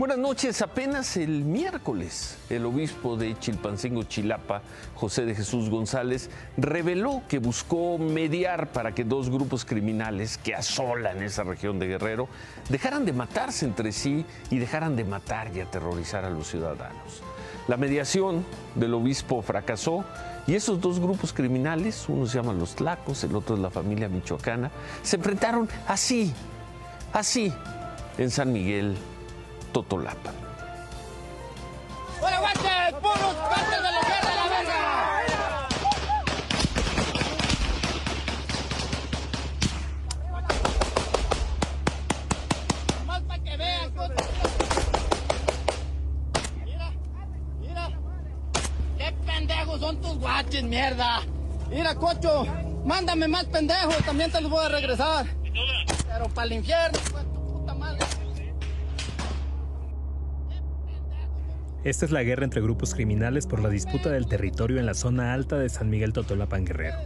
Buenas noches. Apenas el miércoles, el obispo de Chilpancingo, Chilapa, José de Jesús González, reveló que buscó mediar para que dos grupos criminales que asolan esa región de Guerrero dejaran de matarse entre sí y dejaran de matar y aterrorizar a los ciudadanos. La mediación del obispo fracasó y esos dos grupos criminales, uno se llama los Tlacos, el otro es la familia michoacana, se enfrentaron así, así, en San Miguel Totolapa. ¡Hola, guantes! ¡Puros guantes de la guerra de la verga! Mira, mira. ¡Qué pendejos son tus guaches, mierda! Mira, cocho, mándame más pendejos, también te los voy a regresar. Pero para el infierno, pues, tu puta madre. Esta es la guerra entre grupos criminales por la disputa del territorio en la zona alta de San Miguel Totolapan Guerrero.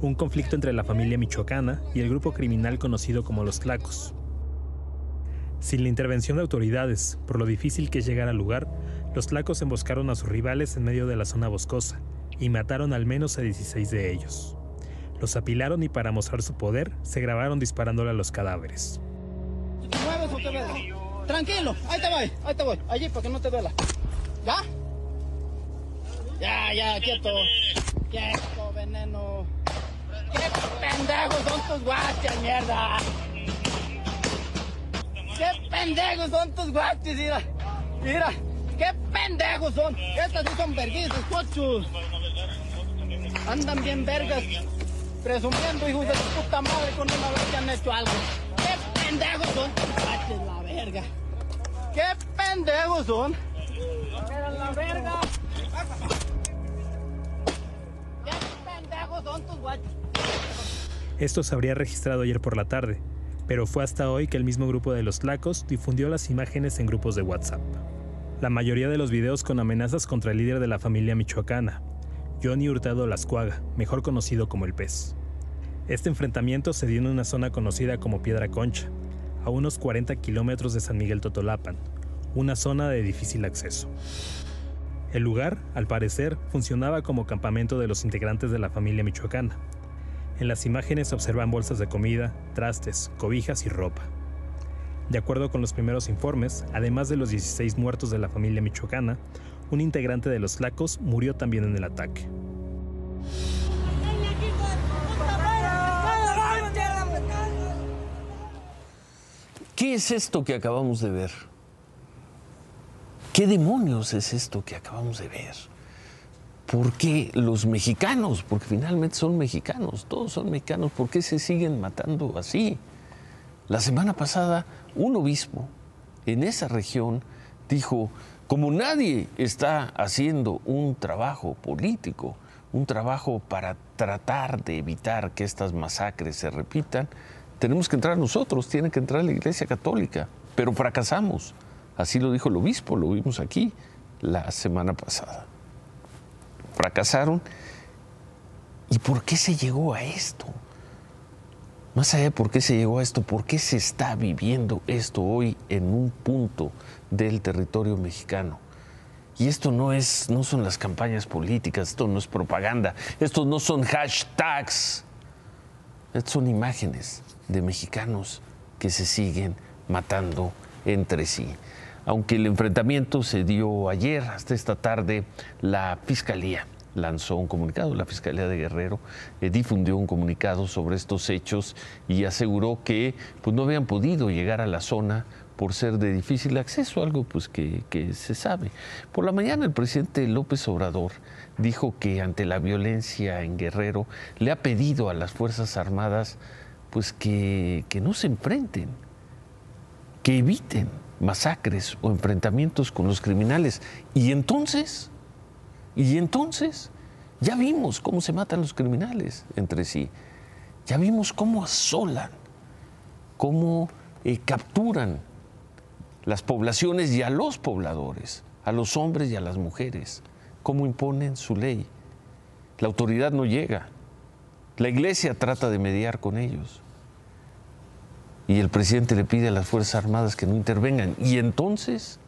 Un conflicto entre la familia michoacana y el grupo criminal conocido como los Tlacos. Sin la intervención de autoridades, por lo difícil que es llegar al lugar, los Tlacos emboscaron a sus rivales en medio de la zona boscosa y mataron al menos a 16 de ellos. Los apilaron y para mostrar su poder, se grabaron disparándole a los cadáveres. Tranquilo, ahí te voy, ahí te voy, allí para que no te duela. ¿Ya? Ya, ya, quieto. Quieto, veneno. ¡Qué pendejos son tus guaches, mierda! ¡Qué pendejos son tus guaches, mira! Mira, qué pendejos son. Estas sí son verguizas, cochos. Andan bien vergas, presumiendo, hijos de su puta madre, con una vez que han hecho algo. ¡Qué pendejos son tus guaches, la verga! ¡Qué pendejos son! Esto se habría registrado ayer por la tarde, pero fue hasta hoy que el mismo grupo de los Tlacos difundió las imágenes en grupos de WhatsApp. La mayoría de los videos con amenazas contra el líder de la familia michoacana, Johnny Hurtado Lascuaga, mejor conocido como el Pez. Este enfrentamiento se dio en una zona conocida como Piedra Concha, a unos 40 kilómetros de San Miguel Totolapan, una zona de difícil acceso. El lugar, al parecer, funcionaba como campamento de los integrantes de la familia michoacana. En las imágenes se observan bolsas de comida, trastes, cobijas y ropa. De acuerdo con los primeros informes, además de los 16 muertos de la familia michoacana, un integrante de los Tlacos murió también en el ataque. ¿Qué es esto que acabamos de ver? ¿Qué demonios es esto que acabamos de ver? ¿Por qué los mexicanos? Porque finalmente son mexicanos, todos son mexicanos. ¿Por qué se siguen matando así? La semana pasada, un obispo en esa región dijo, como nadie está haciendo un trabajo político, un trabajo para tratar de evitar que estas masacres se repitan, tenemos que entrar nosotros, tiene que entrar la Iglesia Católica, pero fracasamos. Así lo dijo el obispo, lo vimos aquí la semana pasada. Fracasaron. ¿Y por qué se llegó a esto? Más allá de por qué se llegó a esto, ¿por qué se está viviendo esto hoy en un punto del territorio mexicano? Y esto no es, no son las campañas políticas, esto no es propaganda, estos no son hashtags, estas son imágenes de mexicanos que se siguen matando entre sí. Aunque el enfrentamiento se dio ayer, hasta esta tarde, la Fiscalía lanzó un comunicado, la Fiscalía de Guerrero eh, difundió un comunicado sobre estos hechos y aseguró que pues, no habían podido llegar a la zona por ser de difícil acceso, algo pues que, que se sabe. Por la mañana el presidente López Obrador dijo que ante la violencia en Guerrero le ha pedido a las Fuerzas Armadas pues que, que no se enfrenten, que eviten masacres o enfrentamientos con los criminales. Y entonces, y entonces, ya vimos cómo se matan los criminales entre sí. Ya vimos cómo asolan, cómo eh, capturan las poblaciones y a los pobladores, a los hombres y a las mujeres, cómo imponen su ley. La autoridad no llega. La iglesia trata de mediar con ellos. Y el presidente le pide a las Fuerzas Armadas que no intervengan. Y entonces,